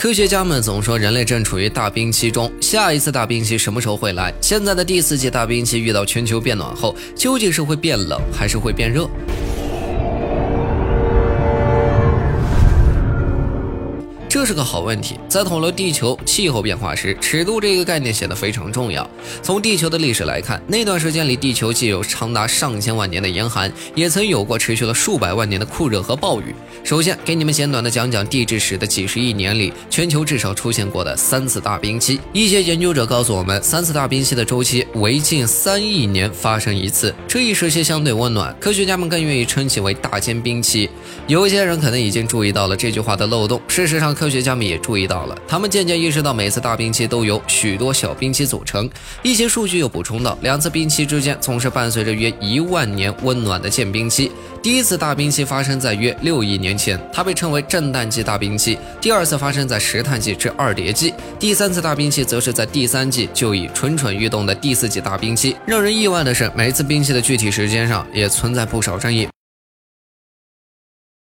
科学家们总说人类正处于大冰期中，下一次大冰期什么时候会来？现在的第四季大冰期遇到全球变暖后，究竟是会变冷还是会变热？这是个好问题，在讨论地球气候变化时，尺度这个概念显得非常重要。从地球的历史来看，那段时间里，地球既有长达上千万年的严寒，也曾有过持续了数百万年的酷热和暴雨。首先，给你们简短的讲讲地质史的几十亿年里，全球至少出现过的三次大冰期。一些研究者告诉我们，三次大冰期的周期为近三亿年发生一次。这一时期相对温暖，科学家们更愿意称其为大间冰期。有一些人可能已经注意到了这句话的漏洞。事实上，科学家们也注意到了，他们渐渐意识到，每次大冰期都由许多小冰期组成。一些数据又补充到，两次冰期之间总是伴随着约一万年温暖的间冰期。第一次大冰期发生在约六亿年前，它被称为震旦纪大冰期；第二次发生在石炭纪至二叠纪；第三次大冰期则是在第三纪就已蠢蠢欲动的第四纪大冰期。让人意外的是，每次冰期的具体时间上也存在不少争议。